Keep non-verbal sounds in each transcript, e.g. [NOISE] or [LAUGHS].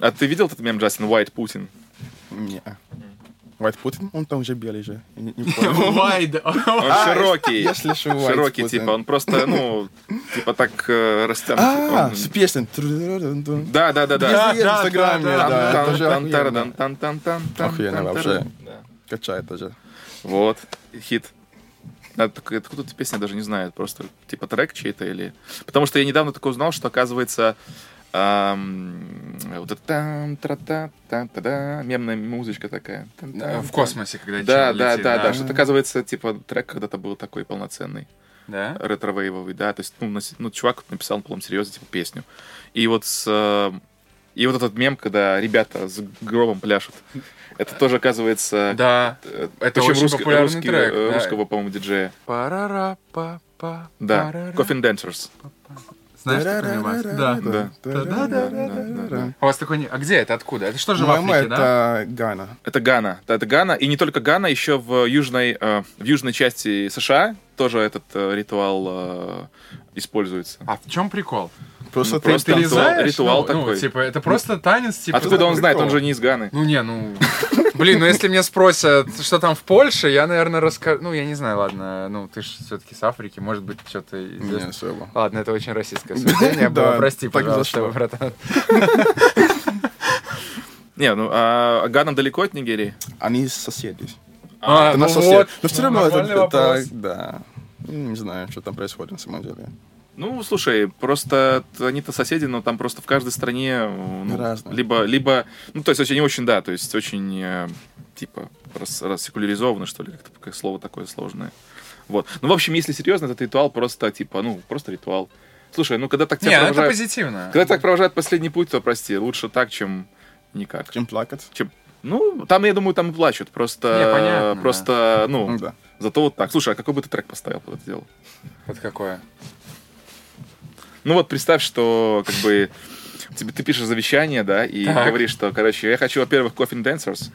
А ты видел этот мем Джастин Уайт Путин? Не. White Путин, он там уже белый же. Не. [LAUGHS] Он широкий. Я слышу White Широкий, Putin. типа, он просто, ну, [LAUGHS] типа так э, растянут. А, с песней. Да, да, да, да. в да, Инстаграме, охуенно. тан- тан- тан- тан- тан- Охуенно тан- вообще. Качает тоже. Вот, хит. А, Откуда эта песня, даже не знаю. Просто типа трек чей-то или... Потому что я недавно только узнал, что оказывается вот это там тра та та та да мемная музычка такая. Там, В космосе, когда Да, да, да, да, что оказывается, типа, трек когда-то был такой полноценный, Да? ретро-вейвовый, да, то есть, ну, ну, чувак написал, по-моему, серьезно, типа, песню. И вот с... э, И вот этот мем, когда ребята с гробом пляшут, это тоже, оказывается... Да. э, Это очень русский- популярный русский, трек, э, да. Русского, по-моему, диджея. Да. Coffin Dancers. Знаешь такой мемас? Да. Да. Да-да-да-да-да-да. У вас такой... А где это? Откуда? Это что же в Африке, да? это Гана. Это Гана. Да, это Гана. И не только Гана, еще в южной, в южной части США тоже этот ритуал используется. А в чем прикол? Просто Ну, ты- просто Ты ритуал- ну, ну, такой. типа, это просто танец, типа... Откуда он знает? Он прикол. же не из Ганы. Ну не, ну... Блин, ну если меня спросят, что там в Польше, я, наверное, расскажу... Ну, я не знаю, ладно, ну, ты же все-таки с Африки, может быть, что-то Не особо. Ладно, это очень российское суждение было, прости, пожалуйста, братан. [LAUGHS] Не, ну а Гана далеко от Нигерии? Они соседи. А, Это ну вот, Но все равно это, нормальный это- да. Не знаю, что там происходит на самом деле. Ну, слушай, просто они-то соседи, но там просто в каждой стране э, ну, Разное. либо, либо, ну, то есть очень, очень, да, то есть очень, э, типа, рас, рассекуляризовано, что ли, как-то как слово такое сложное. Вот. Ну, в общем, если серьезно, этот ритуал просто, типа, ну, просто ритуал. Слушай, ну, когда так тебя Не, ну это провожают, позитивно. когда так провожают последний путь, то, прости, лучше так, чем никак. Чем плакать? Чем, ну, там, я думаю, там и плачут, просто, Не, понятно, просто, ну, Ну да. зато вот так. Слушай, а какой бы ты трек поставил под это дело? Это какое? Ну вот представь, что как бы тебе ты пишешь завещание, да, и Так. говоришь, что, короче, я хочу, во-первых, Coffin Dancers,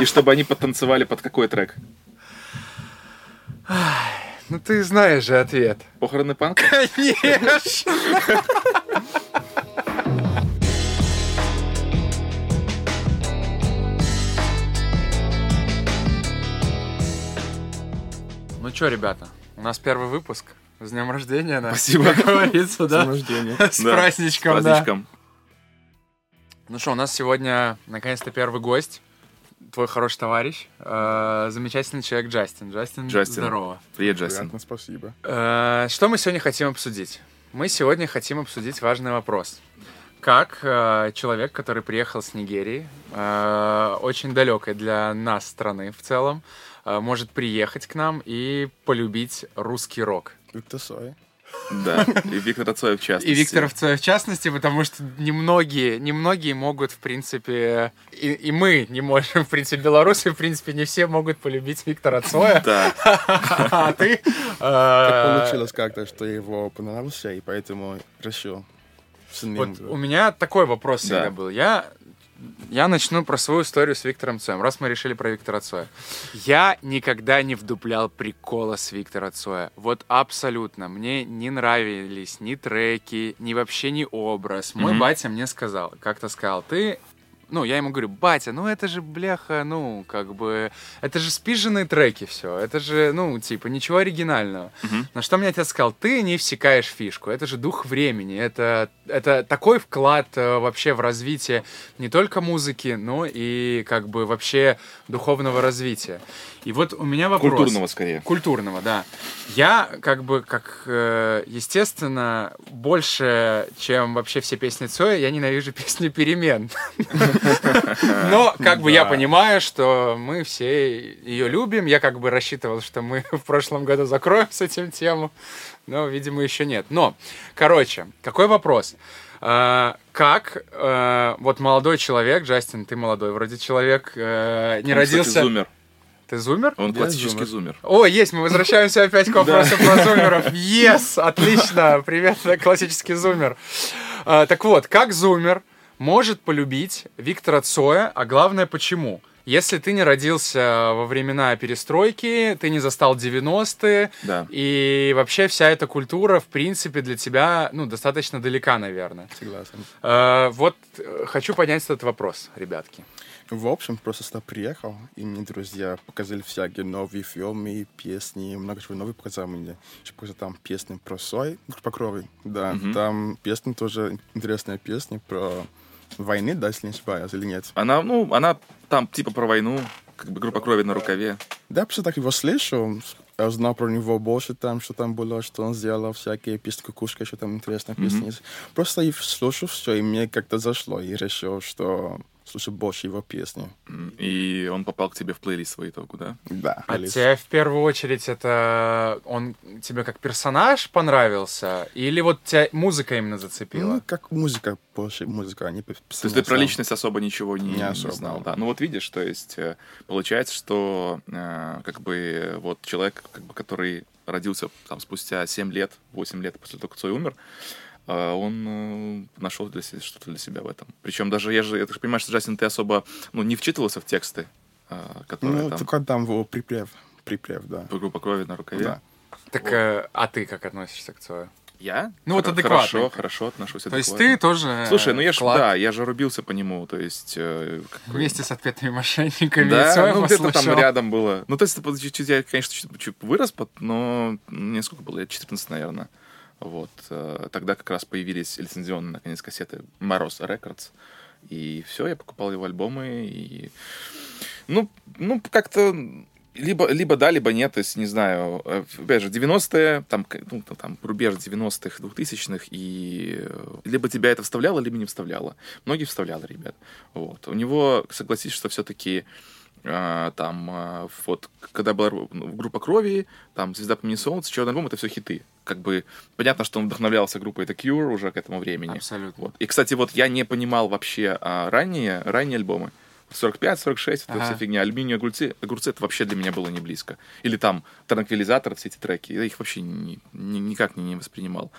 и чтобы они потанцевали под какой трек? Ну ты знаешь же ответ. Похороны панк? Конечно. Ну что, ребята, у нас первый выпуск. С днем рождения, да? Спасибо. Как говорится, С да? днем рождения. [LAUGHS] С Да, праздничком, С да. праздничком. Ну что, у нас сегодня наконец-то первый гость. Твой хороший товарищ, э, замечательный человек Джастин. Джастин, Джастин. здорово. Привет, Джастин. Приятно, спасибо. Э, Что мы сегодня хотим обсудить? Мы сегодня хотим обсудить важный вопрос. Как э, человек, который приехал с Нигерии, э, очень далекой для нас страны в целом, э, может приехать к нам и полюбить русский рок? Виктор Сой. Да, и Виктор Цоев в частности. И Виктор в, ц- в частности, потому что немногие, немногие могут, в принципе, и, и мы не можем, в принципе, белорусы, в принципе, не все могут полюбить Виктора Цоя. Да, А ты... Так э, получилось как-то, что я его понравился, и поэтому решил с ним. Вот у меня такой вопрос всегда Да. был. Я, я начну про свою историю с Виктором Цоем, раз мы решили про Виктора Цоя. Я никогда не вдуплял прикола с Виктора Цоя. Вот абсолютно. Мне не нравились ни треки, ни вообще ни образ. Мой Мгм. батя мне сказал, как-то сказал, ты... Ну, я ему говорю, батя, ну это же, бляха, ну, как бы... Это же спиженные треки все. Это же, ну, типа, ничего оригинального. Мгм. На что мне отец сказал, ты не всекаешь фишку, это же дух времени, это, это такой вклад э, вообще в развитие не только музыки, но и как бы вообще духовного развития. И вот у меня вопрос. культурного скорее. Культурного, да. Я как бы, как, э, естественно, больше, чем вообще все песни Цоя, я ненавижу [LAUGHS] песни перемен. Но как бы я понимаю, что мы все ее любим. Я как бы рассчитывал, что мы [LAUGHS] в прошлом году закроем с этим тему. Но, видимо, еще нет. Но, короче, какой вопрос? А, как э, вот молодой человек, Джастин, ты молодой вроде человек, э, не родился... зумер. Ты зумер? Он Я классический зумер. зумер. О, есть, мы возвращаемся опять к вопросу про зумеров. [LAUGHS] Yes, отлично, привет, классический зумер. А, так вот, как зумер может полюбить Виктора Цоя, а главное, почему? Если ты не родился во времена перестройки, ты не застал 90-е, Да. и вообще вся эта культура, в принципе, для тебя, ну, достаточно далека, наверное. Согласен. Э, вот э, хочу поднять этот вопрос, ребятки. В общем, просто сюда приехал, и мне друзья показали всякие новые фильмы, песни, много чего нового показали мне. Еще показали там песни про Сой, группа Крови. Да, Мгм. там песни тоже, интересная песня про войны, да, если не ошибаюсь, или нет. Она, ну, она там типа про войну, как бы группа крови на рукаве. Да, я просто так его слышал, я узнал про него больше там, что там было, что он сделал, всякие песни Кукушка, еще там интересные песни есть. Просто я слушал все, и мне как-то зашло, и решил, что слушаю больше его песни. И он попал к тебе в плейлист по итогу, да? Да. А или- тебе в первую очередь это он тебе как персонаж понравился? Или вот тебя музыка именно зацепила? Ну, как музыка, больше музыка, а не То есть ты про личность особо ничего не, Не не особо. знал, да. Ну вот видишь, то есть э, получается, что э, как бы вот человек, как бы, который родился там спустя 7 лет, 8 лет после того, как Цой умер, он э, нашел для себя что-то для себя в этом. Причем даже я же, я так понимаю, что Джастин, ты особо ну, не вчитывался в тексты, э, которые Ну, там только там его припев, припев, да. группа крови на рукаве. Да. Так, э, а ты как относишься к Цою? Я? Ну, вот Хоро- адекватный. Хорошо, хорошо отношусь То есть адекватно. ты тоже... Слушай, ну я ж, вклад да, я же рубился по нему, то есть... э, Вместе с ответными мошенниками. Да, ну где-то там рядом было. Ну, то есть, чуть-чуть, я, конечно, чуть, вырос, под- но мне сколько было? Лет 14, наверное. Вот. э, Тогда как раз появились лицензионные, наконец, кассеты Мороз Records. И все, я покупал его альбомы. И... Ну, ну, как-то либо, либо да, либо нет, то есть, не знаю, э, опять же, 90-е, там, к- ну, там, рубеж 90-х, 2000-х, и либо тебя это вставляло, либо не вставляло. Многие вставляло, ребят. Вот. У него, согласись, что все-таки там, а, вот, когда была ну, группа Крови, там, Звезда помни солнце, Черный альбом, это все хиты. Как бы, понятно, что он вдохновлялся группой The Cure уже к этому времени. Абсолютно. Вот. И, кстати, вот я не понимал вообще а, ранние, ранние альбомы. 45, 46, это Ага. вся фигня. Алюминиевые огурцы, огурцы, это вообще для меня было не близко. Или там транквилизатор, все эти треки. Я их вообще ни- ни- никак не, не воспринимал.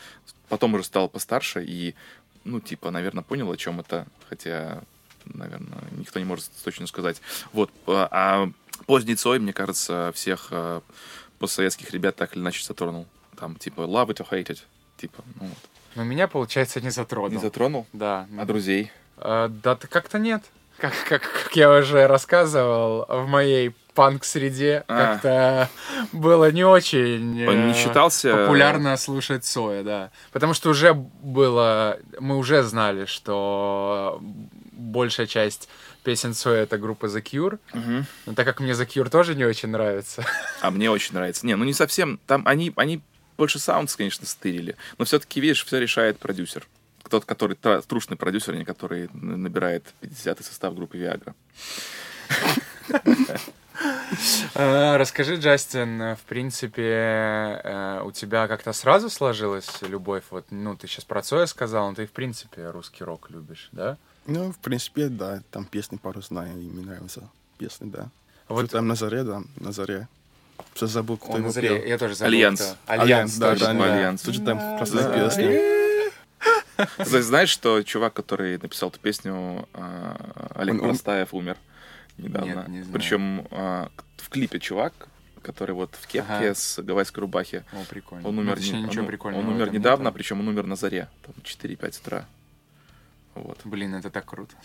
Потом уже стал постарше и, ну, типа, наверное, понял, о чем это. Хотя, наверное, никто не может точно сказать. Вот. А, а поздний Цой, мне кажется, всех а, постсоветских ребят так или иначе затронул. Там, типа, love it or hate it. Типа, ну вот. Но меня, получается, не затронул. Не затронул? Да. А друзей? Э, да как-то нет. Как, как, как я уже рассказывал, в моей панк-среде А. как-то было не очень Он не э, считался... популярно слушать Соя, да. Потому что уже было... Мы уже знали, что большая часть песен Соя — это группа The Cure. Мгм. Но так как мне The Cure тоже не очень нравится. [LAUGHS] А мне очень нравится. Не, ну не совсем. Там они, они больше саундс, конечно, стырили. Но все-таки, видишь, все решает продюсер. Тот, который трушный продюсер, а не который набирает 50-й состав группы Viagra. Э, [LAUGHS] Расскажи, Джастин, в принципе, э, у тебя как-то сразу сложилась любовь? Вот, ну, ты сейчас про Цоя сказал, но ты, в принципе, русский рок любишь, да? Ну, в принципе, да, там песни пару знаю, и мне нравятся песни, да. Вот- Вот там на заре, да, на заре. Все забыл, кто Он его заре, пел. я тоже забыл. Альянс. кто. Альянс, да, точно, да, да. Альянс. Тут же там Да. простые Да. песни. Ты знаешь, что чувак, который написал эту песню, а, Олег Парастаев, умер недавно. Нет, не знаю. Причем а, в клипе чувак, который вот в кепке Ага. с гавайской рубахи, О, прикольно. он Ну, умер, точнее, не- ничего он, прикольного он умер недавно, причем он умер на заре, там 4-5 утра. Вот. Блин, это так круто.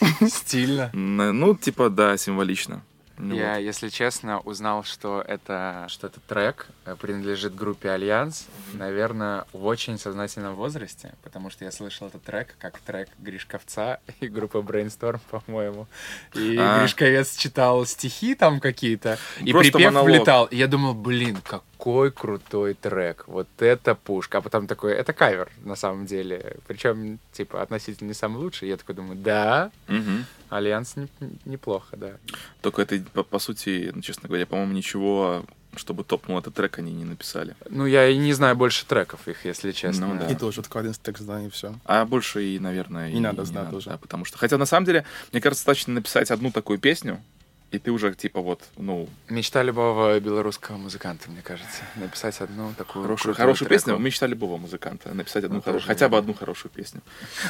[LAUGHS] Стильно. Ну, типа, да, символично. Ну Я, вот. если честно, узнал, что это, что этот трек э, принадлежит группе Альянс, наверное, в очень сознательном возрасте, потому что я слышал этот трек как трек Гришковца [LAUGHS] и группы Brainstorm, по-моему. И А. Гришковец читал стихи там какие-то, и Просто припев монолог. влетал. И я думал, блин, какой крутой трек, вот это пушка. А потом такой, это кавер, на самом деле. Причем, типа, относительно не самый лучший. Я такой думаю, да, Мгм. Альянс не- неплохо, да. Только это, по, по сути, ну, честно говоря, по-моему, ничего, чтобы топнул этот трек, они не написали. Ну, я и не знаю больше треков их, если честно. Ну да. И тоже вот один текст, да, и все. А больше и, наверное, Не надо знать тоже. да, потому что, хотя на самом деле, мне кажется, достаточно написать одну такую песню, и ты уже типа вот, ну, Мечта любого белорусского музыканта, мне кажется. Написать одну такую хорошую, хорошую треку. песню. Мечта любого музыканта написать одну Ну, хорошую, хотя бы одну хорошую песню.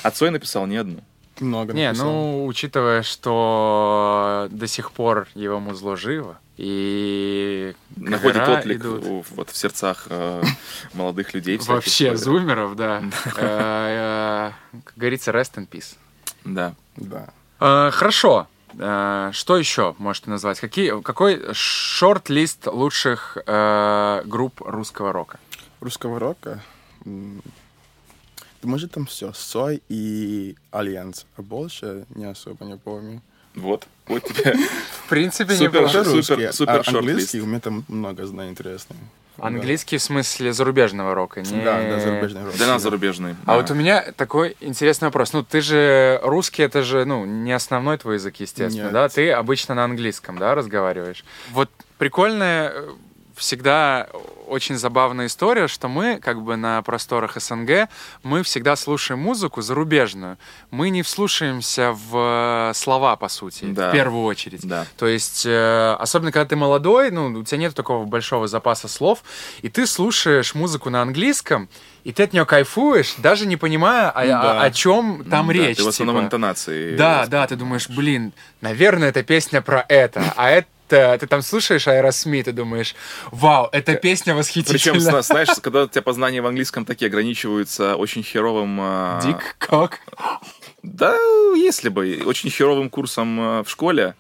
А Цой написал не одну. Много Не, написал. ну, учитывая, что до сих пор его музло живо, и Находит отклик идут. у- вот в сердцах э, [LAUGHS] молодых людей. Вообще, зумеров, да. Э, э, Как говорится, rest in peace. Да. Да. Э, Хорошо. Э, Что еще можете назвать? Какие, какой шорт-лист лучших э, групп русского рока? Русского рока. может там все. Цой и Альянс. А больше не особо не помню. Вот. Вот тебе В принципе, Супер. неплохо. Это супер- русские, супер а шорт-лист. у меня там много знаю интересного. Английский в смысле зарубежного рока, не... Да, да, зарубежный рок. для нас зарубежный. А вот у меня такой интересный вопрос. Ну, ты же русский, это же, ну, не основной твой язык, естественно, Нет. да? Ты обычно на английском, да, разговариваешь. Вот прикольная э, всегда очень забавная история, что мы, как бы на просторах СНГ, мы всегда слушаем музыку зарубежную. Мы не вслушаемся в э, слова, по сути, Да. в первую очередь. Да. То есть, э, особенно когда ты молодой, ну, у тебя нет такого большого запаса слов, и ты слушаешь музыку на английском, и ты от нее кайфуешь, даже не понимая, о, Да. о, чем там Да, речь. Ты в основном типа. интонации. Да, да, ты думаешь, блин, наверное, это песня про это, а это ты там слушаешь Аэросмит и думаешь, вау, эта песня восхитительна. Причем, зна- знаешь, когда у тебя познания в английском такие ограничиваются очень херовым... а, dick, cock? Да, если бы. Очень херовым курсом э, в школе,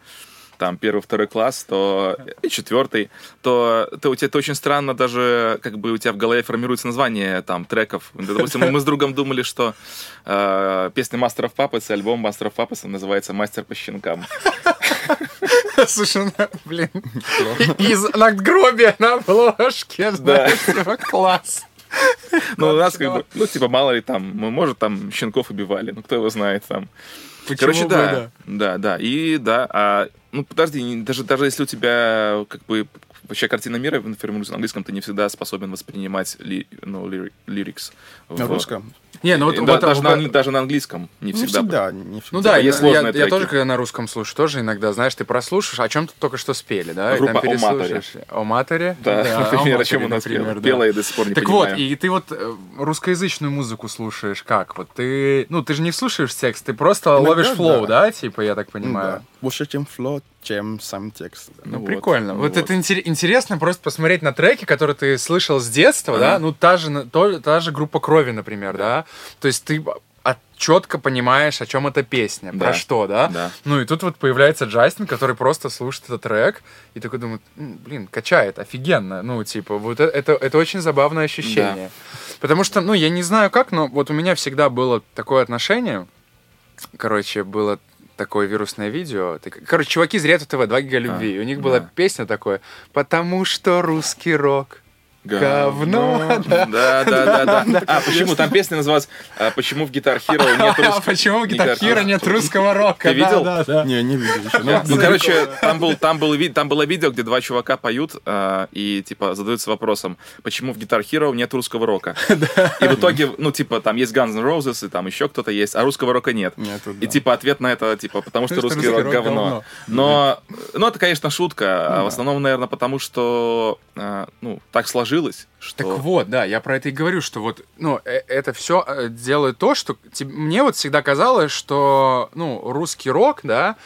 там первый, второй класс, то и четвертый, то, то у тебя это очень странно даже, как бы у тебя в голове формируется название там треков. Допустим, мы с другом думали, что э, песня Master of Puppets, альбом Master of Puppets называется «Мастер по щенкам». [LAUGHS] Слушай, ну, блин, из надгробия на обложке, знаешь, типа, класс. Ну, у нас как бы, ну, типа, мало ли там, мы, может, там щенков убивали, ну, кто его знает там. Почему Короче, бы, да, да, да, и да, а, ну подожди, даже даже если у тебя как бы вообще картина мира формируется на английском, ты не всегда способен воспринимать ли, ну, лири- лирикс На в- русском? Не, ну вот, Да, вот- даже, вот- на, даже на английском не Не всегда. всегда. не всегда. Ну да, есть я, я- я тоже, когда на русском слушаю, тоже иногда, знаешь, ты прослушаешь, о чем тут только что спели, да? и Группа там «О Маторе». переслушаешь. О Маторе? Да, о [LAUGHS] например, о чем у нас например, пела, да. пела, я до сих пор не Так понимаю. вот, и ты вот э, русскоязычную музыку слушаешь как? Вот ты, ну, ты же не слушаешь текст, ты просто Иногда ловишь флоу, да. да. типа, я так Ну понимаю? да. Больше, чем флот, чем сам текст. Ну, Вот, прикольно. ну Вот, вот. это интере- интересно просто посмотреть на треки, которые ты слышал с детства, да? Ага. Ну, та же, то- та же группа крови, например, да? То есть ты четко понимаешь, о чем эта песня, про Да. что, да? Да. Ну и тут вот появляется Джастин, который просто слушает этот трек и такой думает, «М, блин, качает, офигенно. Ну, типа, вот э- это, это очень забавное ощущение. Потому что, ну, я не знаю как, но вот у меня всегда было такое отношение. Короче, было такое вирусное видео. Короче, чуваки из Ретро ТВ, 2 гига любви. А, и у них была да. песня такое «Потому что русский рок». Говно. Да, да, да, да. А почему? Там песня называлась а, «Почему в Guitar Hero [LAUGHS] нет А русского?» почему в Guitar Гитар Hero? нет русского рока? Ты видел? Да, да, да. Не, не видел еще. Ну, Ну, короче, там, был, там, был, ви- там было видео, где два чувака поют а, и, типа, задаются вопросом, почему в Guitar Hero нет русского рока. [LAUGHS] И в итоге, ну, типа, там есть Guns N' Roses, и там еще кто-то есть, а русского рока нет. Нету, И, типа, ответ на это, типа, потому что русский рок говно. Но, ну, это, конечно, шутка. а. В основном, наверное, потому что, а, ну, так сложилось, что... Так вот, да, я про это и говорю, что вот, ну, э- это все делает то, что мне вот всегда казалось, что, ну, русский рок, да,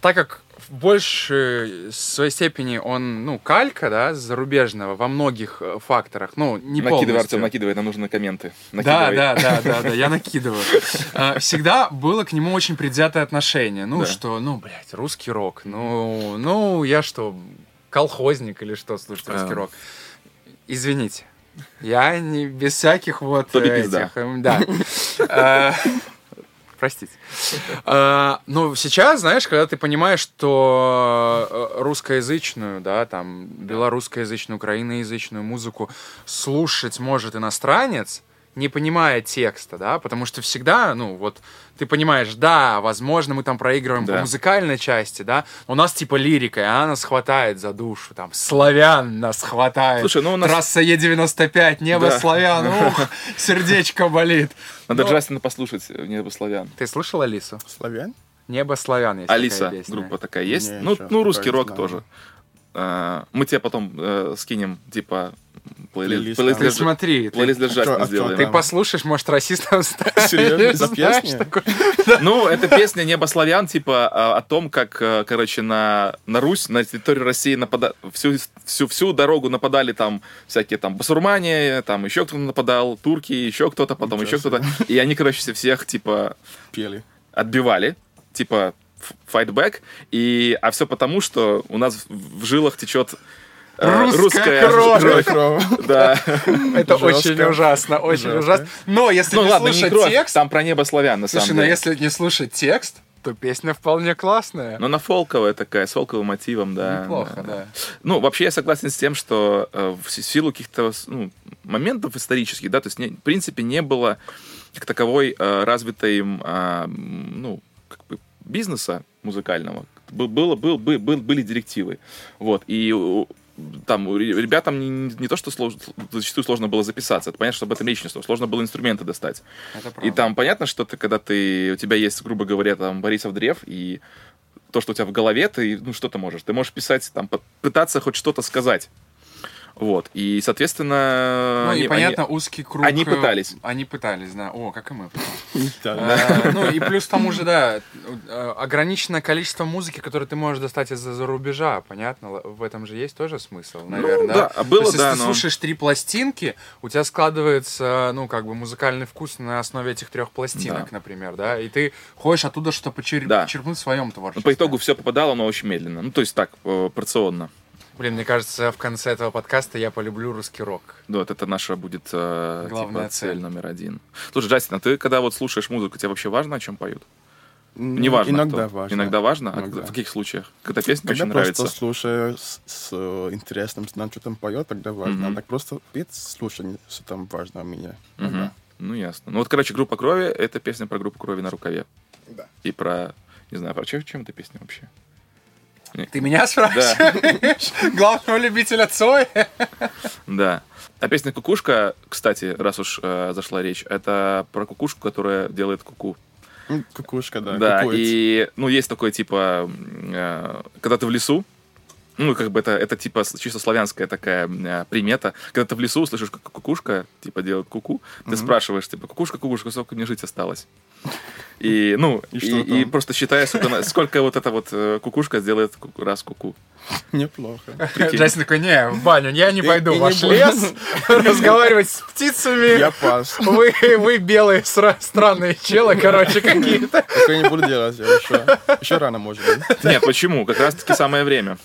так как в большей своей степени он, ну, калька, да, зарубежного во многих э, факторах, ну, не накидывай, полностью. Артем, накидывай, нам нужны комменты. Да, Накидывай. да, да, да, да, я [LAUGHS] накидываю. А, Всегда было к нему очень предвзятое отношение. Ну, Да. что, ну, блядь, русский рок. Ну, ну, я что, колхозник или что, слушать русский А. рок? Извините. Я не без всяких вот Тоби э, пизда. этих, эм, да. А, Простите. А, Но сейчас, знаешь, когда ты понимаешь, что э, русскоязычную, да, там, белорусскоязычную, украиноязычную музыку слушать может иностранец, не понимая текста, да, потому что всегда, ну, вот, ты понимаешь, да, возможно, мы там проигрываем Да. по музыкальной части, да, у нас типа лирика, и она нас хватает за душу, там, славян нас хватает, Слушай, ну у нас- трасса Е95, небо Да. славян, ух, сердечко болит. Надо Но- Джастина послушать, «Небо славян». Ты слышал Алису? Славян? Небо славян есть Алиса, такая песня. группа такая есть. Не, ну, ну, русский рок знаю. тоже. э, мы тебе потом э, скинем, типа, плейлист, Плейлист, для, Ты смотри, ты, плейлист для А чё- Джастина сделаем. ты послушаешь, может, расистом станешь. Серьезно? Такой- [LAUGHS] Ну, это песня небославян, типа, а, о том, как, э, короче, на, на Русь, на территорию России напада... всю, всю, всю дорогу нападали там всякие там басурмане, там еще кто-то нападал, турки, еще кто-то, потом Ничего еще кто-то. И они, короче, всех, типа, Пели. отбивали, типа, fight back, и, а все потому, что у нас в жилах течет Русская кровь. Кровь, кровь. [LAUGHS] Да. Это Жестко. очень ужасно, очень Жестко. ужасно. Но если Ну не ладно, не слушать кровь, текст, там про небо славян, на слушай, самом но деле. если не слушать текст, то песня вполне классная. Но она фолковая такая, с фолковым мотивом, да. Неплохо, да. Ну, вообще я согласен с тем, что э, в си- силу каких-то ну, моментов исторических, да, то есть, не- в принципе, не было как таковой э, развитой, а, ну, как бы бизнеса музыкального. Был, было, был, был, был- были директивы. Вот. И там ребятам не, не то, что слож- зачастую сложно было записаться, это понятно, что об этом речь не шло. Сложно было инструменты достать. И там понятно, что ты, когда ты, у тебя есть, грубо говоря, там Борисов древ, и то, что у тебя в голове, ты, ну, что ты можешь? Ты можешь писать, там, пытаться хоть что-то сказать. Вот. И, соответственно... Ну они- и они- понятно, узкий круг. они э, пытались. Они пытались, да. О, как и мы. [LAUGHS] А, Ну и плюс к тому же, да, э, ограниченное количество музыки, которую ты можешь достать из-за за рубежа, понятно? В этом же есть тоже смысл, наверное, да, было, То есть, да, если ты слушаешь три пластинки, у тебя складывается, ну, как бы музыкальный вкус на основе этих трех пластинок, например, да, и ты хочешь оттуда что-то почерпнуть в своем Ну, творчестве. по итогу все попадало, но очень медленно. Ну, то есть так, э, порционно. Блин, мне кажется, в конце этого подкаста я полюблю русский рок. Вот это наша будет э, Главная типа, цель цель. номер один. Слушай, Джастин, а ты когда вот слушаешь музыку, тебе вообще важно, о чем поют? М, Не важно. Иногда кто. важно. Иногда важно? А Иногда. в каких случаях? Когда песня Когда очень просто нравится? слушаю с, с, э, интересным, знаю, что там поет, тогда важно. Мгм. А так просто петь, слушать, что там важно у меня. Иногда. Ну, ясно. Ну, вот, короче, группа крови — это песня про группу крови на рукаве. Да. И про... Не знаю, про чем, чем эта песня вообще? Ты меня спрашиваешь? Главного любителя Цоя? Да. А песня «Кукушка», кстати, раз уж э, зашла речь, это про кукушку, которая делает куку. М, Кукушка, да. Да, кукует. и, ну, есть такое, типа, э, когда ты в лесу, ну, как бы это, это типа чисто славянская такая э, примета. Когда ты в лесу слышишь, как кукушка, типа, делает куку, ты спрашиваешь, типа, кукушка, кукушка, сколько мне жить осталось? И, ну, И и, что и просто считая, сколько, вот эта вот э, кукушка сделает раз куку. Неплохо. Прикинь. Джастин такой, не, в баню, я не пойду и в ваш лес [LAUGHS] разговаривать с птицами. Я пас. Вы, вы белые странные челы, короче, какие-то. Такое не буду делать. еще рано, может быть. Нет, почему? Как раз-таки самое время.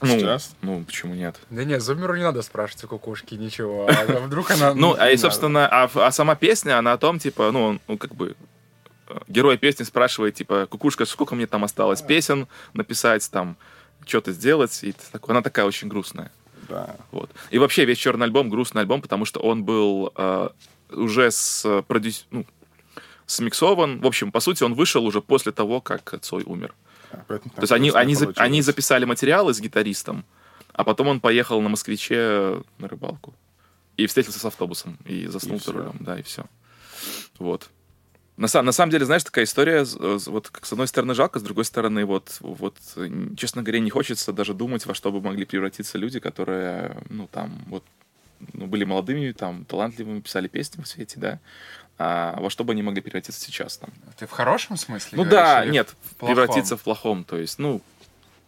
Ну, Сейчас? ну, почему нет? Да не, Зумеру не надо спрашивать у кукушки ничего. А [LAUGHS] вдруг она... Ну, а и, собственно, а, а сама песня, она о том, типа, ну, ну, как бы, э, герой песни спрашивает, типа, кукушка, сколько мне там осталось песен написать, там, что-то сделать, и так- она такая очень грустная. Да. Вот. И вообще весь черный альбом грустный альбом, потому что он был э, уже с э, продюс... ну, смиксован. В общем, по сути, он вышел уже после того, как Цой умер. Поэтому То есть они, они, за- они записали материалы с гитаристом, а потом он поехал на москвиче на рыбалку. И встретился с автобусом, и заснул И за рулем, да, и все. Вот. На, са- на самом деле, знаешь, такая история, вот как с одной стороны жалко, с другой стороны, вот, вот, честно говоря, не хочется даже думать, во что бы могли превратиться люди, которые, ну, там, вот, ну, были молодыми, там, талантливыми, писали песни в свете, да, а во что бы они могли превратиться сейчас, там. Ты в хорошем смысле Ну говоришь, да, нет, в плохом? превратиться в плохом. То есть, ну,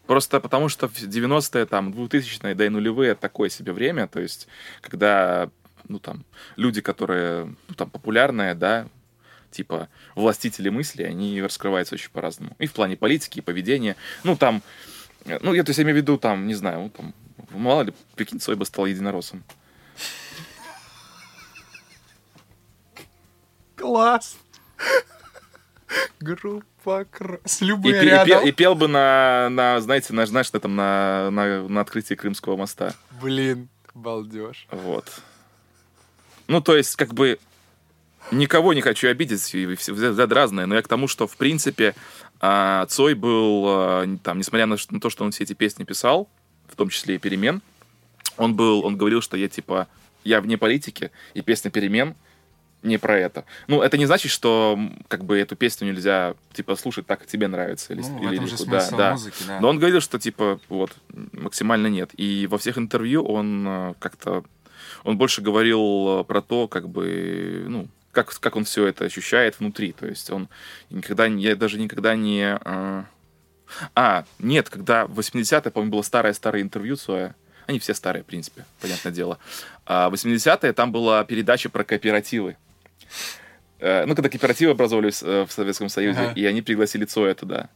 просто потому что в 90-е, там, 2000-е, да и нулевые такое себе время, то есть, когда, ну, там, люди, которые, ну, там, популярные, да, типа, властители мысли, они раскрываются очень по-разному. И в плане политики, и поведения. Ну, там, э, ну, я, то есть, я имею в виду, там, не знаю, ну, там, мало ли, прикинь, Цой бы стал единороссом. Класс! Группа с И, Любой пе- и рядом. пел, и пел бы на, на, знаете, на, знаешь, на, там, на, на, на открытии Крымского моста. Блин, балдеж. Вот. Ну, то есть, как бы, никого не хочу обидеть, и все взгляды разные, но я к тому, что, в принципе, а, Цой был, а, там, несмотря на то, что он все эти песни писал, в том числе и «Перемен», он был, он говорил, что я, типа, я вне политики, и песня «Перемен» не про это. Ну, это не значит, что как бы эту песню нельзя, типа, слушать так, как тебе нравится. Или, Ну, в или этом же смысл да, музыки, да. Но он говорил, что, типа, вот, максимально нет. И во всех интервью он э, как-то... Он больше говорил э, про то, как бы, ну, как, как он все это ощущает внутри. То есть он никогда... Я даже никогда не... э, А, нет, когда в 80-е, по-моему, было старое-старое интервью Цоя. Они все старые, в принципе, понятное дело. А в 80-е там была передача про кооперативы. Э, Ну, когда кооперативы образовывались э, в Советском Союзе, Ага. и они пригласили Цоя туда.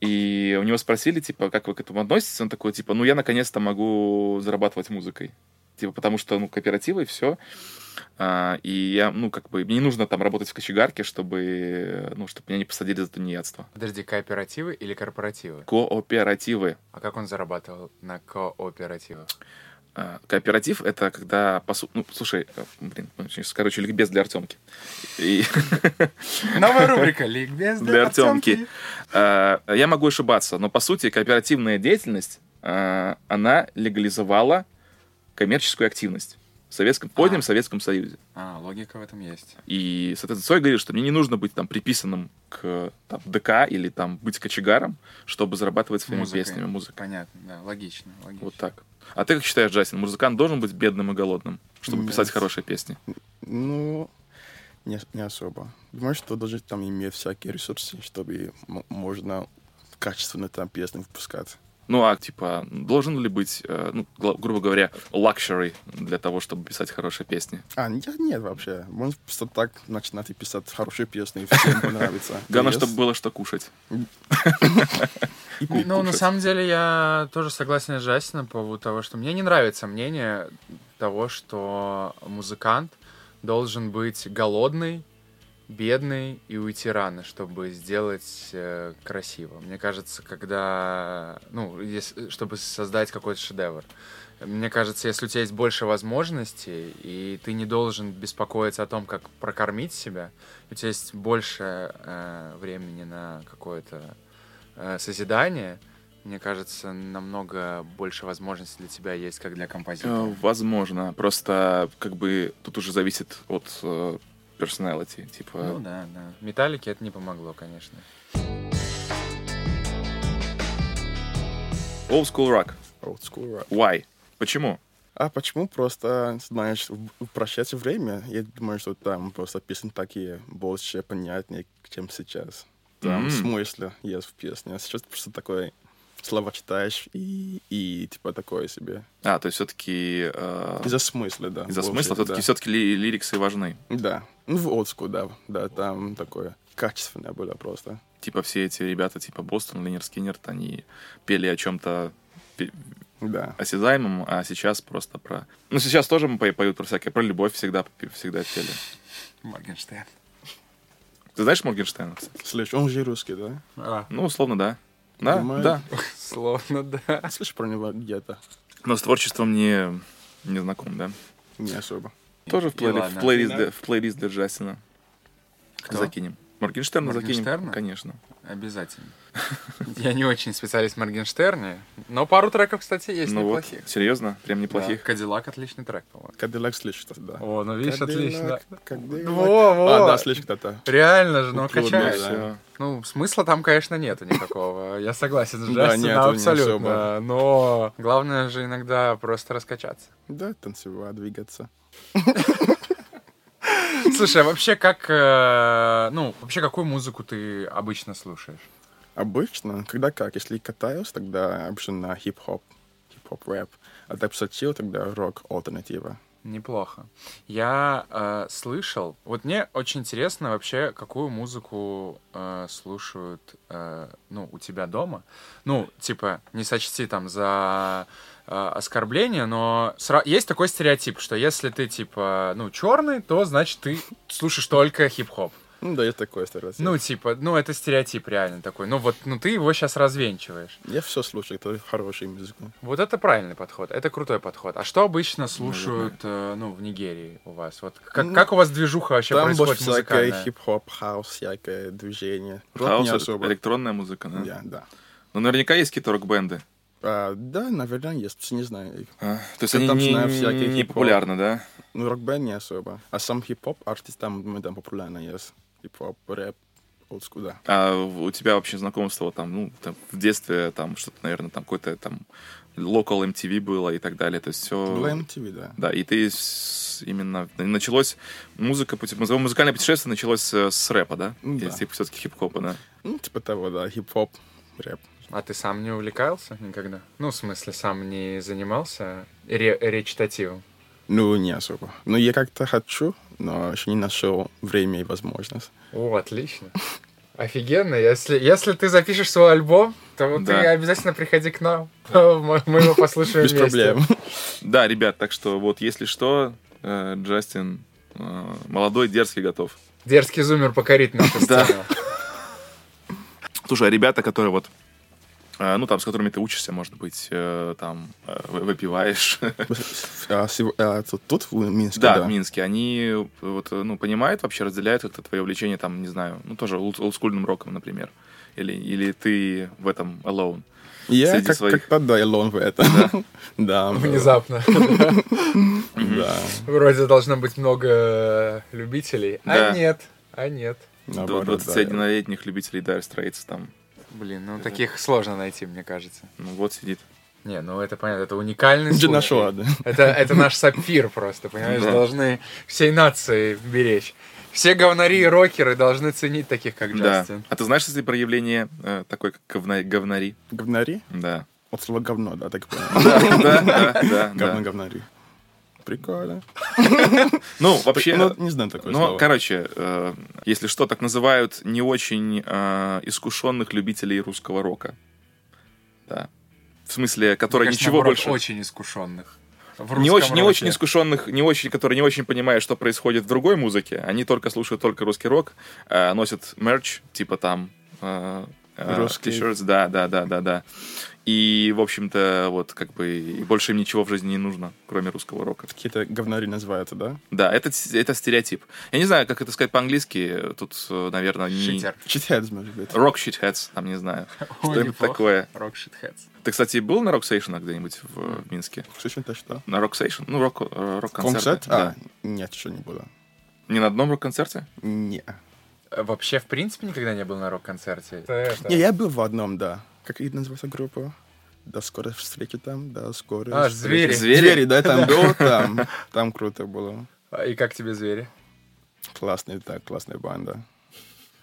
И у него спросили, типа, как вы к этому относитесь? Он такой, типа, ну, я наконец-то могу зарабатывать музыкой. Типа, потому что, ну, кооперативы, и все. и я, ну, как бы, мне не нужно там работать в кочегарке, чтобы, ну, чтобы меня не посадили за тунеядство. Подожди, кооперативы или корпоративы? Кооперативы. А как он зарабатывал на кооперативах? А, Кооператив — это когда, по су- ну, слушай, э, блин, короче, ликбез для Артемки. И [LAUGHS] Новая рубрика «Ликбез для Артемки. А, Я могу ошибаться, но, по сути, кооперативная деятельность, она легализовала коммерческую активность в Советском, в позднем А. Советском Союзе. А, логика в этом есть. И, соответственно, Цой говорит, что мне не нужно быть там приписанным к там, ДК или там быть кочегаром, чтобы зарабатывать своими Музыкой. песнями, музыкой. Понятно, да, логично, логично. Вот так. А ты как считаешь, Джастин, музыкант должен быть бедным и голодным, чтобы Нет. писать хорошие песни? Ну, не, не особо. Думаю, что даже там иметь всякие ресурсы, чтобы можно качественно там песни выпускать. Ну, а типа, должен ли быть, э, ну, грубо говоря, luxury для того, чтобы писать хорошие песни? А, нет, нет вообще. Можно просто так начинать и писать хорошие песни, и всем понравится. [LAUGHS] Главное, чтобы было что кушать. [LAUGHS] Ну, на самом деле, я тоже согласен с Джастином по поводу того, что мне не нравится мнение того, что музыкант должен быть голодный, бедный и уйти рано, чтобы сделать э, красиво. Мне кажется, когда, ну, если- чтобы создать какой-то шедевр. Мне кажется, если у тебя есть больше возможностей, и ты не должен беспокоиться о том, как прокормить себя, у тебя есть больше э, времени на какое-то э, созидание, мне кажется, намного больше возможностей для тебя есть, как для композитора. Э, Возможно. Просто, как бы, тут уже зависит от э, personality. Типа, Ну да, да. Металлике это не помогло, конечно. old school rock. Old school rock. Why? Почему? А почему просто, знаешь, в- упрощать время? Я думаю, что там просто песни такие больше понятнее, чем сейчас. Там М. смысл есть в песне. А сейчас просто такое слова читаешь и, и типа такое себе. А, то есть все-таки Из-за смысла, да. из-за смысла все-таки да. все-таки лириксы важны. Да. Ну, в school, да. Да, там такое качественное было просто. Типа все эти ребята, типа Бостон, Линер Скиннерт, они пели о чем-то Да. осязаемом, а сейчас просто про... Ну, сейчас тоже мы по- поют про всякое, про любовь всегда, всегда пели. Моргенштерн. Ты знаешь Моргенштерна? кстати? Слышь, он же русский, да? А, Ну, условно, да. Да, Думаю. да. Словно, да. Слышь про него где-то? Но с творчеством не, не знаком, да? Не особо. Тоже в, ладно. в плейлист, в плейлист для Джастина. Кто? Закинем. Моргенштерна закинем, Моргенштерна? конечно. Обязательно. Я не очень специалист в Моргенштерне, но пару треков, кстати, есть ну вот, неплохих. серьезно, прям неплохих. Да, Кадиллак отличный трек, по-моему. Кадиллак слышит, да. О, ну видишь, отлично. Кадиллак, Кадиллак. Во, во. А, да, слышит кто-то. Реально же, ну качает. да. Ну, смысла там, конечно, нету никакого. Я согласен с Да, Джастином, не абсолютно. Но главное же иногда просто раскачаться. Да, танцевать, двигаться. [LAUGHS] [LAUGHS] Слушай, а вообще как, э, ну, вообще какую музыку ты обычно слушаешь? Обычно, когда как, если катаюсь, тогда обычно на хип-хоп, хип-хоп рэп. А так чил, тогда рок, альтернатива. Неплохо. Я э, слышал, вот мне очень интересно вообще, какую музыку э, слушают, э, ну, у тебя дома. Ну, типа, не сочти там за оскорбление, но сра- есть такой стереотип, что если ты, типа, ну, черный, то, значит, ты слушаешь только хип-хоп. Ну да, есть такое стереотип. Ну, типа, ну, это стереотип реально такой. Ну, вот, ну, ты его сейчас развенчиваешь. Я все слушаю, это хорошая музыка. Вот это правильный подход, это крутой подход. А что обычно слушают, э, ну, в Нигерии у вас? Вот как, Ну, как у вас движуха вообще Там происходит больше всякое музыкальная? хип-хоп, хаус, всякое движение. Рок Хаус, не особо. электронная музыка, да? Да, да. Ну, наверняка есть какие-то рок-бенды. А, да, наверное, есть, не знаю. А, то есть Я они там не, знаю всякие не популярны, да? Ну, рок-бенд не особо. А сам хип-хоп артист там, мы там популярно есть. Хип-хоп, рэп, олдскул, да. А у тебя вообще знакомство там, ну, там, в детстве там что-то, наверное, там какой-то там local MTV было и так далее. То есть все... Было MTV, да. Да, и ты именно началось музыка, музыкальное путешествие началось э, с рэпа, да? Ну да. Типа все-таки хип-хопа, да? Ну, типа того, да, хип-хоп, рэп. А ты сам не увлекался никогда? Ну, в смысле, сам не занимался ре- речитативом? Ну, не особо. Ну, я как-то хочу, но еще не нашел время и возможность. О, отлично. Офигенно. Если, если ты запишешь свой альбом, то Да. ты обязательно приходи к нам. [LAUGHS] Мы его послушаем Без вместе. проблем. [LAUGHS] Да, ребят, так что вот если что, э, Джастин э, молодой, дерзкий, готов. Дерзкий зумер покорит нашу [LAUGHS] Да. сцену. Слушай, а ребята, которые вот ну, там, с которыми ты учишься, может быть, э, там, э, вы- выпиваешь. А, а, тут, в Минске, Да, да? в Минске. Они вот, э, ну, понимают вообще, разделяют как-то твое увлечение, там, не знаю, ну, тоже олд- олдскульным роком, например. Или, или ты в этом alone. Я как, своих. как-то, да, alone в этом. Да. [LAUGHS] Внезапно. [LAUGHS] Да. Вроде должно быть много любителей. Да. А нет. А нет. До Наоборот, да. 21-летних любителей Dire Straits там, Блин, ну таких сложно найти, мне кажется. ну, вот сидит. Не, ну это понятно, это уникальный случай. нашла, да? Это, это наш сапфир просто, понимаешь? Да. Должны всей нации беречь. Все говнари и рокеры должны ценить таких, как Да. Джастин. А ты знаешь, если проявление э, такой, как говна- говнари? Говнари? Да. От слова говно, да, так понял. [LAUGHS] Да, да, да, Говно, да. говнари. Прикольно. Ну, вообще... Ну, не знаю такое Ну, короче, э, если что, так называют не очень э, искушенных любителей русского рока. Да. В смысле, которые ничего больше... очень искушенных. В Не русском очень, не очень искушенных, не очень, которые не очень понимают, что происходит в другой музыке. Они только слушают только русский рок, э, носят мерч, типа там э, э, Русский. t-shirts, да, да, да, да, да. И, в общем-то, вот как бы и больше им ничего в жизни не нужно, кроме русского рока. Какие-то говнари называются, да? Да, это, это стереотип. Я не знаю, как это сказать по-английски. Тут, э, наверное, не... Читхедс, может быть. Rock shitheads, там не знаю. Что Ой, это неплохо. такое? Rock shitheads. Ты, кстати, был на Rock Station где-нибудь в, в Минске? Это что? На Rock Station? Ну, рок, э, рок-концерты. Концерт? Да. А, нет, еще не было. Не на одном рок-концерте? Не. Вообще, в принципе, никогда не был на рок-концерте. Не, я был в одном, да. Как и называется группа? До скорой встречи там, до скорой А, встречи. звери. Звери? Звери, да, там [LAUGHS] был, там. Там круто было. А, И как тебе звери? Классная, так, классная банда.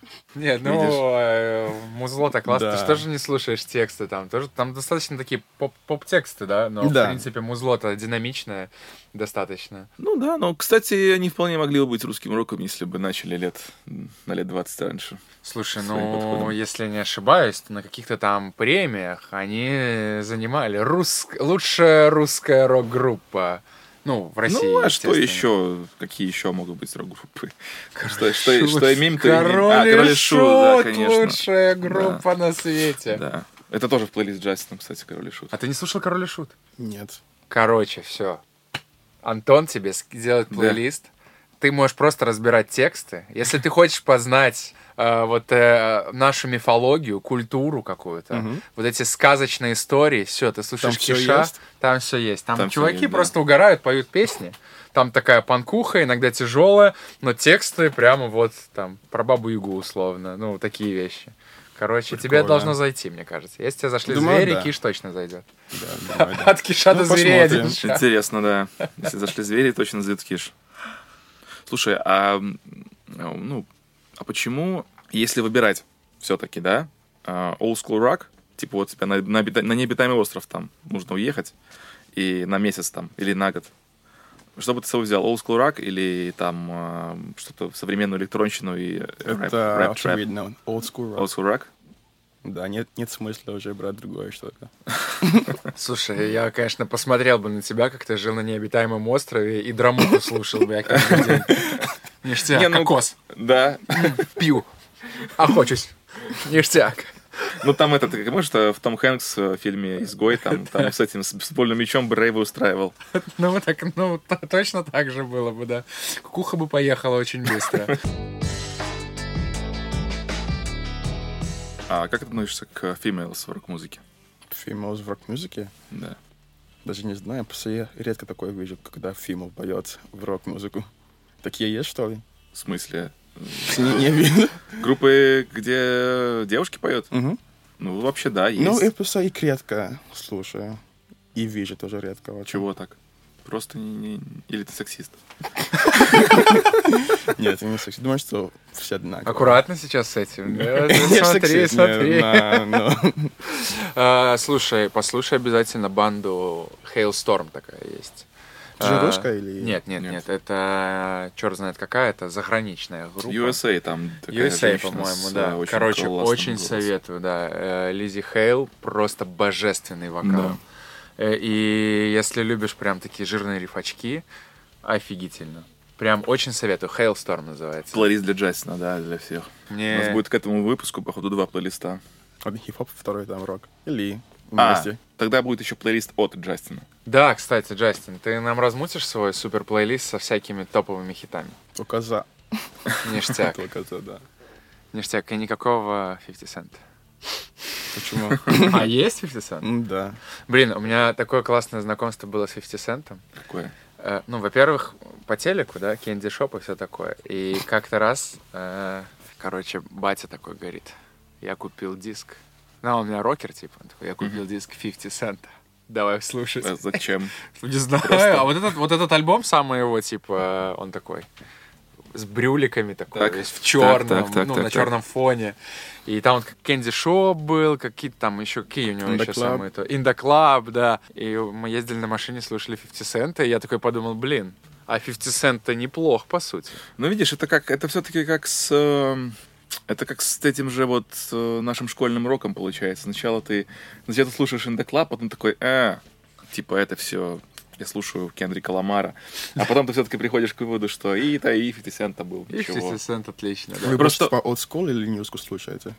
[LAUGHS] Нет, ну, э, музло-то классно. Ты же тоже не слушаешь тексты там. Тоже, там достаточно такие поп- поп-тексты, да? Но, Да. в принципе, музло-то динамичное достаточно. Ну да, но, кстати, они вполне могли бы быть русским роком, если бы начали лет на лет 20 раньше. Слушай, ну, подходом. если не ошибаюсь, то на каких-то там премиях они занимали рус... лучшая русская рок-группа. Ну, в России, ну, а что еще? Какие еще могут быть рок-группы? [LAUGHS] Что, что, что имеем, то имеем. Король, А, Король и Шут, да, конечно. лучшая группа на свете. Да. Это тоже в плейлист Джастина, кстати, Король и Шут. А ты не слушал Король и Шут? Нет. Короче, все. Антон тебе ск- делает Да. Ты можешь просто разбирать тексты. Если ты хочешь познать э, вот э, нашу мифологию, культуру какую-то, Мгм. вот эти сказочные истории, все, ты слушаешь Там Киша, есть? там все есть. Там, Там чуваки есть, да. просто угорают, поют песни. Там такая панкуха, иногда тяжелая, но тексты прямо вот там про бабу Югу условно. Ну, такие вещи. Короче, тебе Прикольно. должно зайти, мне кажется. Если тебе зашли Думаю, звери, да. Киш точно зайдет. Да, думаю, да. [LAUGHS] От Киша Ну, до зверей посмотрим. один [LAUGHS] шаг. Интересно, да. Если зашли звери, точно зайдет киш. Слушай, а ну, а почему, если выбирать все-таки, да, а, old school rock, типа вот тебя на, на, на необитаемый остров там нужно уехать и на месяц там или на год, что бы ты с собой взял, old school rock или там а, что-то современную электронщину и рэп, Это рэп, очевидно. Old school Old rock. school rock? Да, нет, нет смысла уже брать другое что-то. [LAUGHS] Слушай, я, конечно, посмотрел бы на тебя, как ты жил на необитаемом острове и драмуху слушал бы я каждый день. Ништяк, Не, ну- кокос, Да. пью, охочусь, ништяк. Ну там этот, как может, в Том Хэнкс э, в фильме «Изгой», там, [LAUGHS] там с этим, с футбольным мячом бы рейвы устраивал. Ну, вот так, ну, точно так же было бы, да. Кукуха бы поехала очень быстро. [LAUGHS] А как ты относишься к females в рок-музыке? Females в рок-музыке? Да. Даже не знаю, просто я редко такое вижу, когда Фимов поет в рок-музыку. Такие есть, что ли? В смысле? Не, видно. Группы, где девушки поют? Ну, вообще, да, есть. Ну, я просто их редко слушаю. И вижу тоже редко. Чего так? Просто не, не- Или ты сексист? [LAUGHS] Нет, я не секси. Думаю, что все одинаковые. Аккуратно сейчас с этим. Смотри, сексист, смотри. ну. [LAUGHS] А, Слушай, послушай обязательно банду Hailstorm такая есть. Же А, или- Нет, нет, Нет. это черт знает какая, это заграничная группа. USA там такая USA, по-моему, да. очень Короче, очень голосом. советую, да. Э, Лизи Хейл просто божественный вокал. Э, И если любишь прям такие жирные рифачки, офигительно. Прям очень советую. Hailstorm называется. Плейлист для Джастина, да, для всех. Мне... У нас будет к этому выпуску, походу, два плейлиста. Один хип-хоп, второй там рок. Или А, тогда будет еще плейлист от Джастина. Да, кстати, Джастин, ты нам размутишь свой супер плейлист со всякими топовыми хитами? Только за. Ништяк. [LAUGHS] Только за, да. Ништяк. И никакого 50 Cent. Почему? [LAUGHS] А есть 50 Cent? М, Да. Блин, у меня такое классное знакомство было с 50 Cent. Какое? Э, Ну, во-первых, по телеку, да, Candy Shop и все такое. И как-то раз, э, короче, батя такой говорит, я купил диск. Ну, он у меня рокер, типа, он такой, я купил диск 50 Cent. Давай слушать. А Зачем? [LAUGHS] Не знаю, Просто- а вот этот, вот этот альбом самый его, типа, он такой с брюликами такой, Так, весь в черном, так, так, ну, так, на черном фоне. И там вот как Кенди Шоп был, какие-то там еще, какие у него еще самые то. In the Club, да. И мы ездили на машине, слушали 50 Cent, и я такой подумал, блин, а 50 Cent-то неплох, по сути. Ну, видишь, это как, это все-таки как с... э, Это как с этим же вот э, нашим школьным роком получается. Сначала ты, сначала ты слушаешь In The Club, потом такой, э, типа это все, я слушаю Кендрика Ламара. А потом ты все-таки приходишь к выводу, что и то и 50 Cent был. И Ничего. 50 Cent отлично, да. Вы Просто- по old school или new school слушаете?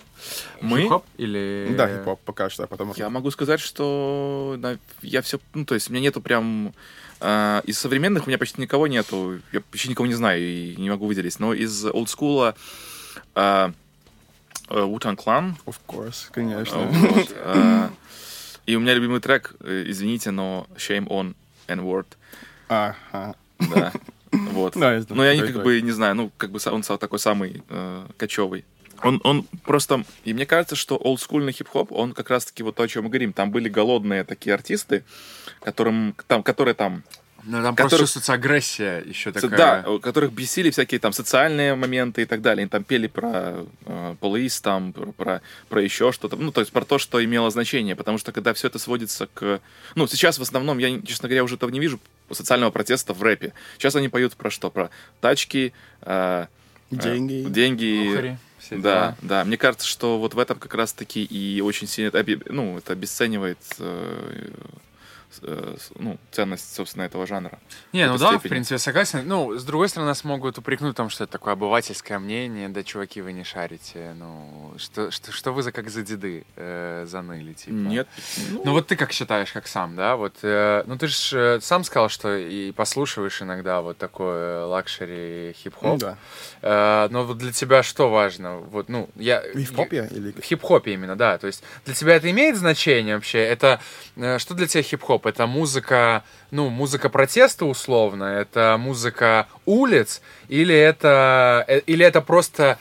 Мы? Хип-хоп или... Да, хип-хоп пока что, а потом... Я могу сказать, что да, я все, ну, то есть у меня нету прям... э, из современных у меня почти никого нету. Я почти никого не знаю и не могу выделить. Но из олдскула uh, Wu-Tang Clan, Of course, конечно. Вот, а, И у меня любимый трек, э, извините, но Shame on N-word. Ага. Да. [LAUGHS] Вот. Да, я знаю, Но я не такой как бы не знаю, ну, как бы он такой самый э, кочевый. Он, он просто... И мне кажется, что олдскульный хип-хоп, он как раз-таки вот то, о чем мы говорим. Там были голодные такие артисты, которым, там, которые там Ну, там Который- просто чувствуется агрессия еще такая. Да, которых бесили всякие там социальные моменты и так далее. Они там пели про э, полис, там, про, про, про еще что-то. Ну, то есть про то, что имело значение. Потому что когда все это сводится к... Ну, сейчас в основном, я, честно говоря, уже этого не вижу социального протеста в рэпе. Сейчас они поют про что? Про тачки, э, э, Деньги. деньги. Ухари, все Да, дела. да. Мне кажется, что вот в этом как раз-таки и очень сильно, ну, это обесценивает э, ну, ценность, собственно, этого жанра. Не, ну да, в степени. принципе, согласен. Ну, с другой стороны, нас могут упрекнуть в том, что это такое обывательское мнение, да, чуваки, вы не шарите. Ну, что, что, что вы за как за деды э, заныли, типа? Нет. Ну вот ты как считаешь, как сам, да? Вот, э, ну ты же сам сказал, что и послушиваешь иногда вот такой luxury хип-хоп. Ну да. Э, но вот для тебя что важно? Вот, ну, я... В хип-хопе или... В хип-хопе именно, да. То есть для тебя это имеет значение вообще? Это э, что для тебя хип-хоп? Это музыка, ну, музыка протеста условно? Это музыка улиц? Или это, э, или это просто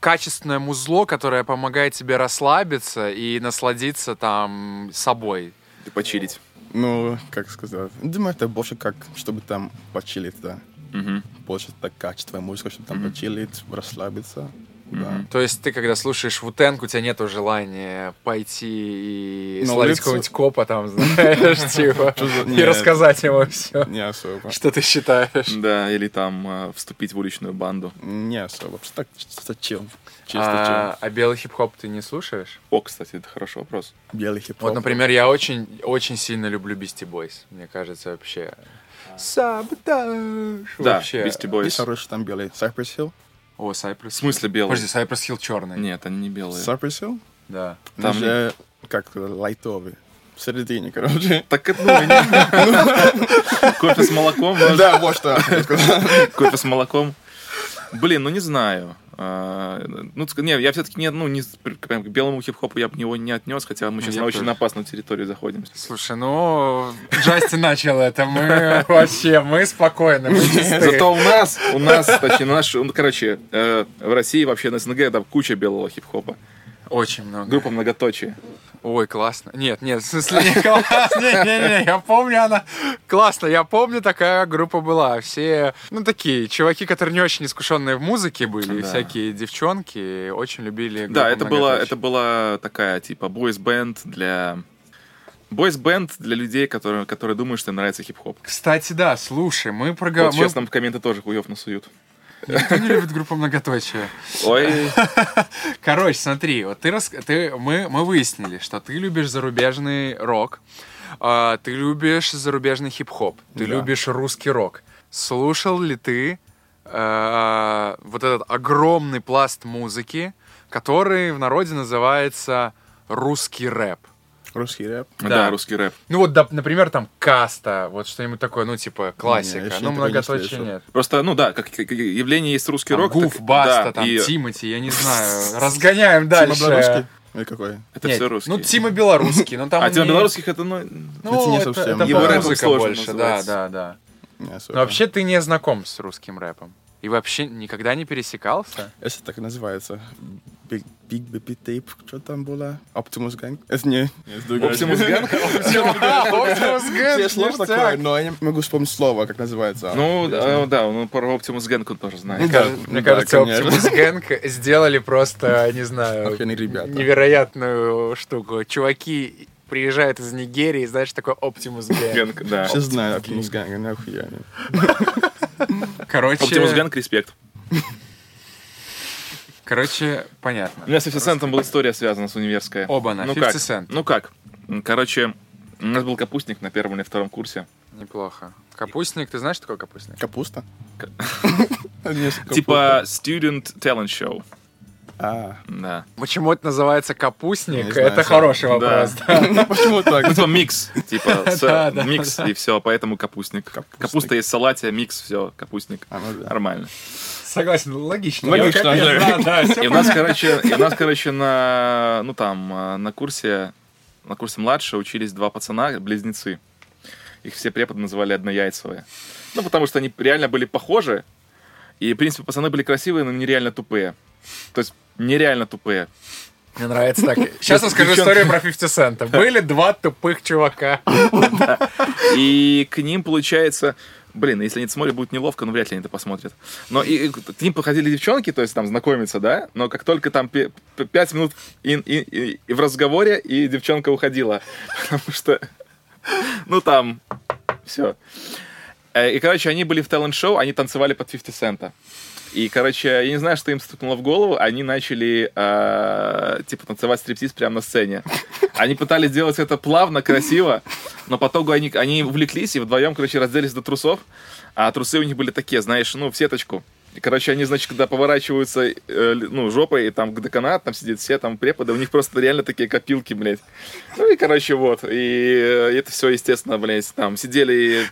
качественное музло, которое помогает тебе расслабиться и насладиться там собой? И почилить. Ну, как сказать. Думаю, это больше как, чтобы там почилить, да. Мгм. Больше так качественная музыка, чтобы там Мгм. почилить, расслабиться. Мгм. То есть ты, когда слушаешь Вутенг, у тебя нету желания пойти и На словить улицу? какого-нибудь копа там, [LAUGHS] знаешь, [LAUGHS] типа, и Нет. рассказать ему все, Не особо. что ты считаешь. Да, или там э, вступить в уличную банду. Не особо. Так, чисто чил. Чисто А, а белый хип-хоп ты не слушаешь? О, кстати, это хороший вопрос. Белый хип-хоп. Вот, например, я очень, очень сильно люблю Beastie Boys. Мне кажется, вообще... Саботаж! Да, вообще. Beastie Boys. хороший там белый. Cypress Hill? О, Cypress В смысле белый? Подожди, Cypress Hill черный. Нет, они не белые. Cypress Hill? Да. Там же как лайтовый. В середине, короче. Так это, ну, [LAUGHS] кофе с молоком? Да, вот что. кофе с молоком. Блин, ну не знаю. А, ну, не, я все-таки не, ну, не, прям к белому хип-хопу я бы его не отнес, хотя мы сейчас Я на очень тоже. опасную территорию заходим. Слушай, ну, Джастин начал это, мы [LAUGHS] вообще, мы спокойны, мы. Зато у нас, у нас, точнее, наш, ну, короче, э, в России вообще на СНГ там куча белого хип-хопа. Очень много. Группа многоточие. Ой, классно. Нет, нет, в смысле не классно. Не-не-не, я помню, она классно. Я помню, такая группа была. Все, ну, такие чуваки, которые не очень искушенные в музыке были, Да. всякие девчонки очень любили Да, это была, это была такая, типа, бойс-бенд для... Бойс-бенд для людей, которые, которые думают, что им нравится хип-хоп. Кстати, да, слушай, мы проговорили... Вот сейчас нам в комменты тоже хуев насуют. Никто не любит группу многоточие. Ой, [LAUGHS] Короче, смотри, вот ты, рас... ты мы, мы выяснили, что ты любишь зарубежный рок, а, ты любишь зарубежный хип-хоп, ты Да. любишь русский рок. Слушал ли ты а, вот этот огромный пласт музыки, который в народе называется русский рэп? Русский рэп. да, Да. русский рэп. Ну вот, доп- например, там Каста, вот что-нибудь такое, ну типа классика, ну такого не многоточие слышал. нет. Просто, ну да, как, как явление есть русский Там рок. Гуф, так- Баста, да, там и Тимати, я не [LAUGHS] знаю. Разгоняем Тима дальше. Белорусский? Или какой? это Нет, все русский. Ну, Тима белорусский, но там... а тема не- белорусских это, ну, Ну, Это не совсем. Его сложно больше, да, да, да. Не вообще ты не знаком с русским рэпом. И вообще никогда не пересекался? Это так и называется. Big, Big Baby Tape. Что там было? Optimus Gang? Это не... Оптимус Gang? [LAUGHS] Я слышал такое, но я не могу вспомнить слово, как называется. Ну, да, да, ну, про Оптимус Gang он тоже знает. Ну Мне ну кажется. Optimus Gang сделали просто, не знаю, невероятную штуку. Чуваки приезжают из Нигерии, знаешь, такой Optimus Gang. Gang, да. Все знают Optimus Gang, они охуенные. [LAUGHS] Короче, Оптимус Gang, респект. короче, понятно. У меня с 50 Cent'ом была история связана с универская. Оба-на, ну 50 как? Cent. Ну как? Короче, у нас был капустник на первом или втором курсе. Неплохо. Капустник, ты знаешь, что такое капустник? Капуста. [LAUGHS] Типа Student Talent Show. А, Да. Почему это называется капустник? Знаю, это сам. хороший Да. вопрос. да. [LAUGHS] ну почему так? Ну, типа микс. Типа [LAUGHS] микс, и все, поэтому капустник. Капуста есть в салате, микс, все, капустник. А, ну да. Нормально. Согласен, логично. Логично, И у нас, короче, у нас, короче, на, ну там, э, на курсе, на курсе младше учились два пацана, близнецы. Их все преподы называли однояйцевые. Ну, потому что они реально были похожи. И, в принципе, пацаны были красивые, но нереально тупые. То есть, нереально тупые. Мне нравится так. [LAUGHS] Сейчас расскажу Девчонки. историю про 50 Cent. Были два тупых чувака. И к ним, получается... Блин, если они это смотрят, будет неловко, но вряд ли они это посмотрят. Но и, и к ним подходили девчонки, то есть там знакомиться, да? Но как только там пять минут и, и- и- и в разговоре, и девчонка уходила. [LAUGHS] Потому что, ну там, все. И, короче, они были в талант-шоу, они танцевали под 50 цента. И, короче, я не знаю, что им стукнуло в голову, они начали, э, типа, танцевать стриптиз прямо на сцене. Они пытались сделать это плавно, красиво, но по итогу они, они увлеклись и вдвоем, короче, разделись до трусов, а трусы у них были такие, знаешь, ну, в сеточку. И, короче, они, значит, когда поворачиваются, э, ну, жопой, и там деканат, там сидят все там преподы, у них просто реально такие копилки, блядь. Ну и, короче, вот. И э, это все, естественно, блядь, там сидели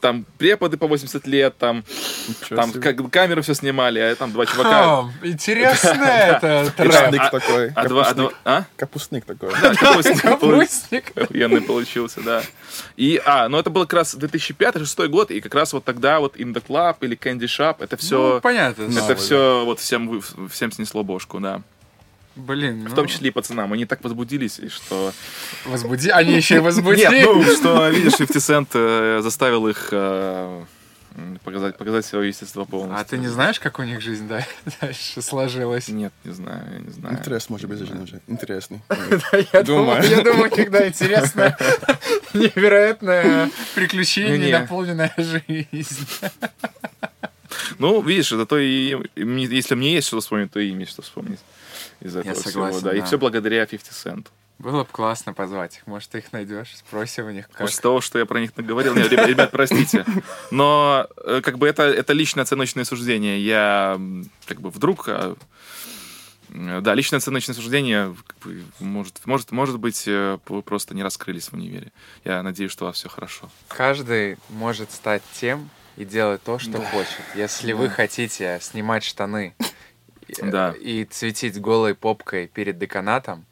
там преподы по 80 лет, там, Ничего там себе. как, камеру все снимали, а там два чувака. Интересно [LAUGHS] это. Капустник а- такой. А а Капустник. а? Капустник такой. Да, [LAUGHS] капустник. Охуенный получился, да. И, а, ну это был как раз 2005-2006 год, и как раз вот тогда вот In The Club или Candy Shop, это Ну, все, понятно. это все вот всем, всем снесло бошку, да. Блин, В ну, том числе и пацанам. Они так возбудились, и что... Возбуди. Они еще и [LAUGHS] возбудили. Нет, ну, что, видишь, 50 Cent э, заставил их э, показать, показать свое естество полностью. А ты не знаешь, как у них жизнь да, [LAUGHS] дальше сложилась? Нет, не знаю, я не знаю. Интерес, может быть, даже уже. Интересный. [LAUGHS] Да, я думаю, я думаю, когда интересная, невероятное приключение, наполненная жизнь. Ну, видишь, зато если мне есть что вспомнить, то и им есть что вспомнить из этого согласен, всего. Да. И да. все благодаря 50 Cent. Было бы классно позвать их. Может, ты их найдешь, спросим у них, как. После того, что я про них наговорил. Нет, ребят, ребят, простите. Но э, как бы это, это личное оценочное суждение. Я как бы вдруг... э, э, Да, личное оценочное суждение может, может, может быть, э, вы просто не раскрылись в универе. Я надеюсь, что у вас все хорошо. Каждый может стать тем и делать то, что хочет. Если вы хотите снимать штаны э, Да. и цветить голой попкой перед деканатом,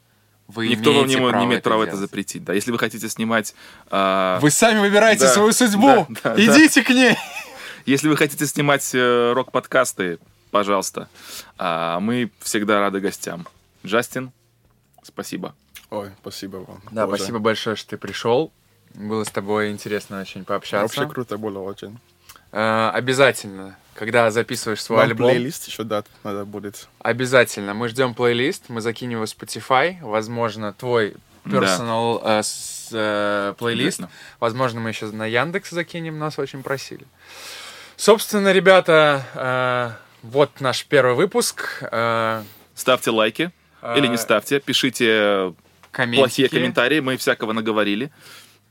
вы Никто вам не, право имеет права это запретить. Да, если вы хотите снимать, а, Вы сами выбираете Да, свою судьбу. да, да, Идите к ней. [LAUGHS] если вы хотите снимать э, рок-подкасты, пожалуйста, А, мы всегда рады гостям. Джастин, спасибо. Ой, спасибо вам. Да, Боже. спасибо большое, что ты пришел. Было с тобой интересно очень пообщаться. Вообще круто было очень. Э, обязательно, когда записываешь свой Вам альбом, плейлист еще дать надо будет. обязательно. Мы ждем плейлист, мы закинем его в Spotify, возможно, твой Да. personal э, с- э, плейлист. Обязательно. Возможно, мы еще на Яндекс закинем, нас очень просили. Собственно, ребята, э, вот наш первый выпуск. Э, Ставьте лайки или не э, ставьте, пишите комментики. плохие комментарии, мы всякого наговорили.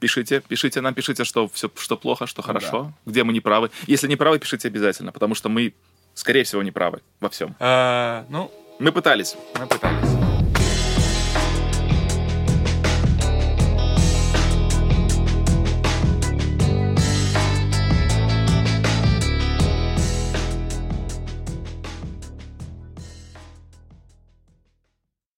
Пишите, пишите нам, пишите, что все, что плохо, что хорошо, где мы не правы. Если не правы, пишите обязательно, потому что мы, скорее всего, не правы во всем. Э, ну, Мы пытались. мы пытались.